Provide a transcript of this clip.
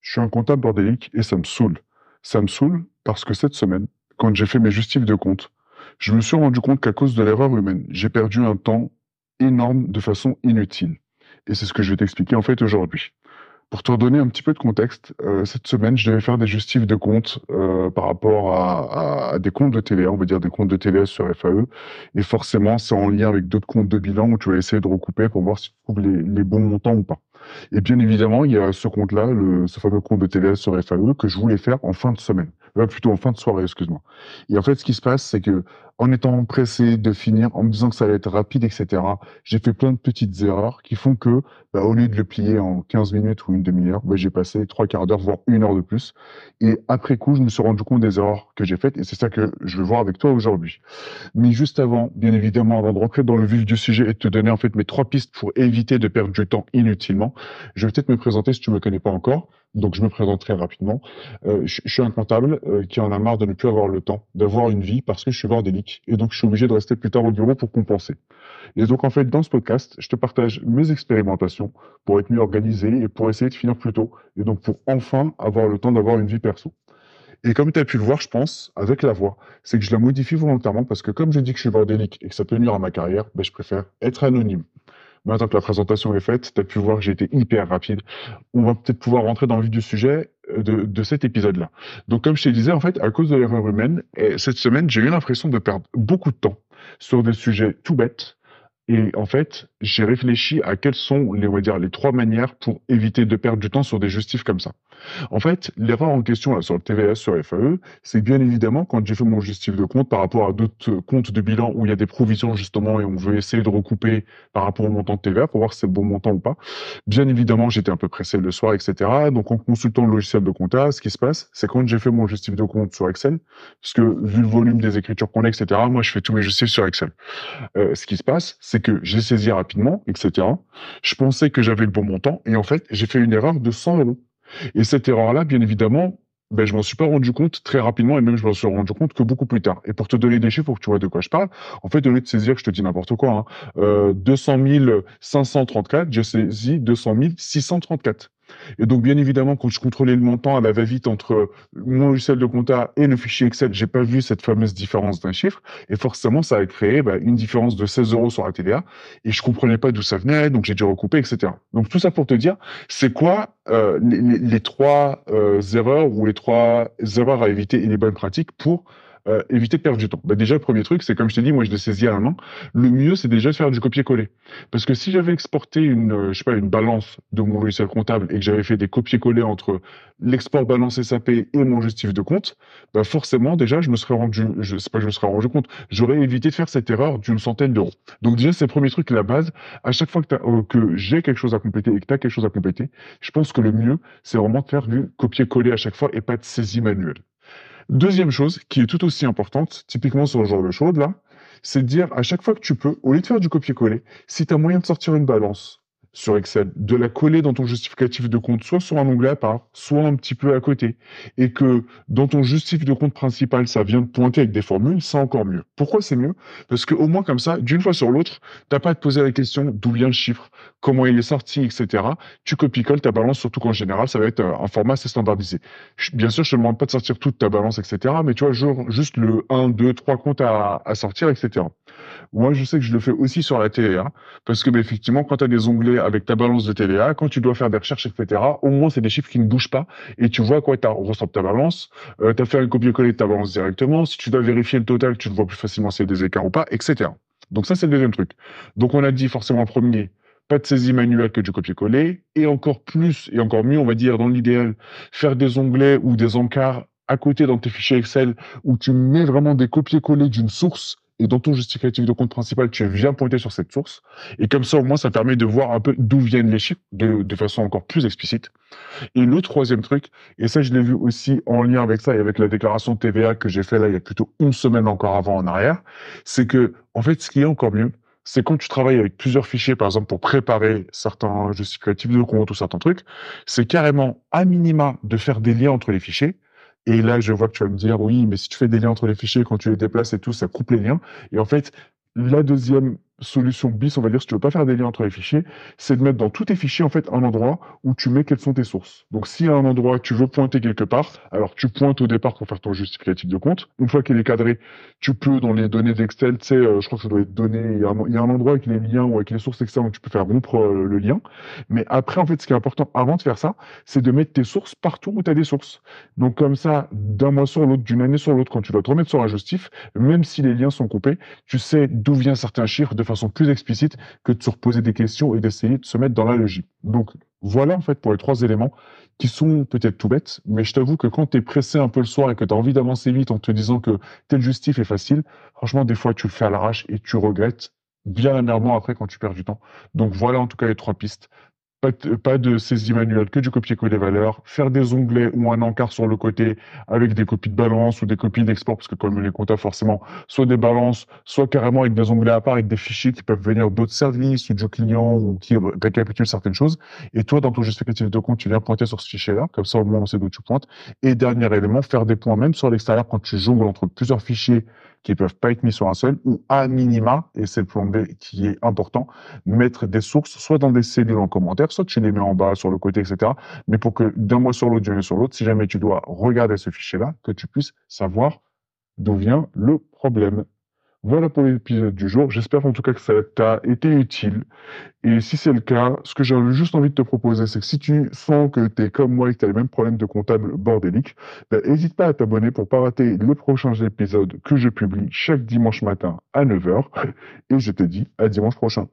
Je suis un comptable bordélique et ça me saoule. Ça me saoule parce que cette semaine, quand j'ai fait mes justifs de compte, je me suis rendu compte qu'à cause de l'erreur humaine, j'ai perdu un temps énorme de façon inutile. Et c'est ce que je vais t'expliquer en fait aujourd'hui. Pour te redonner un petit peu de contexte, euh, cette semaine, je devais faire des justifs de compte euh, par rapport à, des comptes de TVA, on va dire des comptes de TVA sur FAE. Et forcément, c'est en lien avec d'autres comptes de bilan où tu vas essayer de recouper pour voir si tu trouves les bons montants ou pas. Et bien évidemment, il y a ce compte-là, ce fameux compte de TVA sur FAE, que je voulais faire en fin de semaine. Euh, plutôt en fin de soirée, excuse-moi. Et en fait, ce qui se passe, c'est que en étant pressé de finir, en me disant que ça allait être rapide, etc., j'ai fait plein de petites erreurs qui font que, bah, au lieu de le plier en 15 minutes ou une demi-heure, bah, j'ai passé trois quarts d'heure, voire une heure de plus. Et après coup, je me suis rendu compte des erreurs que j'ai faites, et c'est ça que je veux voir avec toi aujourd'hui. Mais juste avant, bien évidemment, avant de rentrer dans le vif du sujet et de te donner en fait mes trois pistes pour éviter de perdre du temps inutilement, je vais peut-être me présenter si tu me connais pas encore. Donc je me présente très rapidement. Euh, je, suis un comptable euh, qui en a marre de ne plus avoir le temps d'avoir une vie parce que je suis bordélique et donc je suis obligé de rester plus tard au bureau pour compenser. Et donc en fait dans ce podcast, je te partage mes expérimentations pour être mieux organisé et pour essayer de finir plus tôt et donc pour enfin avoir le temps d'avoir une vie perso. Et comme tu as pu le voir, je pense, avec la voix, c'est que je la modifie volontairement parce que comme je dis que je suis bordélique et que ça peut nuire à ma carrière, ben, je préfère être anonyme. Maintenant que la présentation est faite, tu as pu voir que j'ai été hyper rapide. On va peut-être pouvoir rentrer dans le vif du sujet de, cet épisode-là. Donc, comme je te disais, en fait, à cause de l'erreur humaine, cette semaine, j'ai eu l'impression de perdre beaucoup de temps sur des sujets tout bêtes. Et en fait, j'ai réfléchi à quelles sont les, on va dire, les trois manières pour éviter de perdre du temps sur des justifs comme ça. En fait, l'erreur en question là, sur le TVS, sur FAE, c'est bien évidemment quand j'ai fait mon justif de compte par rapport à d'autres comptes de bilan où il y a des provisions justement et on veut essayer de recouper par rapport au montant de TVA pour voir si c'est le bon montant ou pas. Bien évidemment, j'étais un peu pressé le soir, etc. Donc en consultant le logiciel de compta, ce qui se passe, c'est quand j'ai fait mon justif de compte sur Excel, parce que vu le volume des écritures qu'on a, etc., moi je fais tous mes justifs sur Excel. Euh, ce qui se passe, c'est que j'ai saisi rapidement, etc. Je pensais que j'avais le bon montant et en fait, j'ai fait une erreur de 100 euros. Et cette erreur-là, bien évidemment, ben, je m'en suis pas rendu compte très rapidement et même je m'en suis rendu compte que beaucoup plus tard. Et pour te donner des chiffres, pour que tu vois de quoi je parle, en fait, au lieu de saisir, je te dis n'importe quoi, hein, euh, 200 534, j'ai saisi 200 634. Et donc, bien évidemment, quand je contrôlais le montant à la va-vite entre mon logiciel de compta et le fichier Excel, j'ai pas vu cette fameuse différence d'un chiffre. Et forcément, ça a créé bah, une différence de 16 euros sur la TVA. Et je comprenais pas d'où ça venait, donc j'ai dû recouper, etc. Donc, tout ça pour te dire, c'est quoi euh, les, trois euh, erreurs ou les trois erreurs à éviter et les bonnes pratiques pour euh, éviter de perdre du temps. Bah déjà, le premier truc, c'est comme je t'ai dit, moi je l'ai saisi à un an. Le mieux, c'est déjà de faire du copier-coller. Parce que si j'avais exporté une, euh, je sais pas, une balance de mon logiciel comptable et que j'avais fait des copier-coller entre l'export balance SAP et mon justif de compte, bah forcément, déjà, je me serais rendu, je sais pas, je me serais rendu compte, j'aurais évité de faire cette erreur d'une centaine d'euros. Donc déjà, c'est le premier truc, la base. À chaque fois que, euh, que j'ai quelque chose à compléter et que tu as quelque chose à compléter, je pense que le mieux, c'est vraiment de faire du copier-coller à chaque fois et pas de saisie manuelle. Deuxième chose, qui est tout aussi importante, typiquement sur le genre de choses là, c'est de dire à chaque fois que tu peux, au lieu de faire du copier-coller, si tu as moyen de sortir une balance, sur Excel, de la coller dans ton justificatif de compte, soit sur un onglet à part, soit un petit peu à côté, et que dans ton justificatif de compte principal, ça vient de pointer avec des formules, c'est encore mieux. Pourquoi c'est mieux? Parce que au moins comme ça, d'une fois sur l'autre, t'as pas à te poser la question d'où vient le chiffre, comment il est sorti, etc. Tu copies-colles ta balance, surtout qu'en général, ça va être un format assez standardisé. Bien sûr, je te demande pas de sortir toute ta balance, etc. Mais tu vois, juste le 1, 2, 3 comptes à, à sortir, etc. Moi, je sais que je le fais aussi sur la TVA, parce que bah, effectivement, quand tu as des onglets avec ta balance de TVA, quand tu dois faire des recherches, etc., au moins, c'est des chiffres qui ne bougent pas, et tu vois quoi, tu ressemble ta balance, euh, tu as fait un copier-coller de ta balance directement, si tu dois vérifier le total, tu te vois plus facilement s'il y a des écarts ou pas, etc. Donc ça, c'est le deuxième truc. Donc on a dit forcément en premier, pas de saisie manuelle que du copier-coller, et encore plus, et encore mieux, on va dire, dans l'idéal, faire des onglets ou des encarts à côté dans tes fichiers Excel où tu mets vraiment des copier-coller d'une source et dans ton justificatif de compte principal, tu viens pointer sur cette source. Et comme ça, au moins, ça permet de voir un peu d'où viennent les chiffres de, façon encore plus explicite. Et le troisième truc, et ça, je l'ai vu aussi en lien avec ça et avec la déclaration TVA que j'ai fait là il y a plutôt une semaine encore avant en arrière, c'est que, en fait, ce qui est encore mieux, c'est quand tu travailles avec plusieurs fichiers, par exemple, pour préparer certains justificatifs de compte ou certains trucs, c'est carrément à minima de faire des liens entre les fichiers et là, je vois que tu vas me dire, oui, mais si tu fais des liens entre les fichiers, quand tu les déplaces et tout, ça coupe les liens. Et en fait, la deuxième solution bis, on va dire, si tu veux pas faire des liens entre les fichiers, c'est de mettre dans tous tes fichiers, en fait, un endroit où tu mets quelles sont tes sources. Donc, s'il y a un endroit que tu veux pointer quelque part, alors tu pointes au départ pour faire ton justificatif de compte. Une fois qu'il est cadré, tu peux, dans les données d'Excel, tu sais, euh, je crois que ça doit être donné, il y, a un, endroit avec les liens ou avec les sources Excel où tu peux faire rompre euh, le lien. Mais après, en fait, ce qui est important avant de faire ça, c'est de mettre tes sources partout où tu as des sources. Donc, comme ça, d'un mois sur l'autre, d'une année sur l'autre, quand tu dois te remettre sur un justif, même si les liens sont coupés, tu sais d'où viennent certains chiffres de façon plus explicite que de se reposer des questions et d'essayer de se mettre dans la logique. Donc, voilà, en fait, pour les trois éléments qui sont peut-être tout bêtes, mais je t'avoue que quand tu es pressé un peu le soir et que tu as envie d'avancer vite en te disant que tel justif est facile, franchement, des fois, tu le fais à l'arrache et tu regrettes bien amèrement après quand tu perds du temps. Donc voilà en tout cas les trois pistes. Pas de, pas de saisie manuelle, que du copier-coller valeurs, faire des onglets ou un encart sur le côté avec des copies de balance ou des copies d'export, parce que comme les comptes forcément, soit des balances, soit carrément avec des onglets à part, avec des fichiers qui peuvent venir d'autres services ou de clients ou qui récapitulent certaines choses. Et toi, dans ton justificatif de compte, tu viens pointer sur ce fichier-là, comme ça au moins on sait d'où tu pointes. Et dernier élément, faire des points même sur l'extérieur quand tu jongles entre plusieurs fichiers qui peuvent pas être mis sur un seul, ou à minima, et c'est le plan B qui est important, mettre des sources soit dans des cellules en commentaire, soit tu les mets en bas, sur le côté, etc. Mais pour que d'un mois sur l'autre, d'un mois sur l'autre, si jamais tu dois regarder ce fichier-là, que tu puisses savoir d'où vient le problème. Voilà pour l'épisode du jour. J'espère en tout cas que ça t'a été utile. Et si c'est le cas, ce que j'ai juste envie de te proposer, c'est que si tu sens que tu es comme moi et que tu as les mêmes problèmes de comptable bordélique, n'hésite ben, pas à t'abonner pour pas rater les prochains épisodes que je publie chaque dimanche matin à 9h. Et je te dis à dimanche prochain.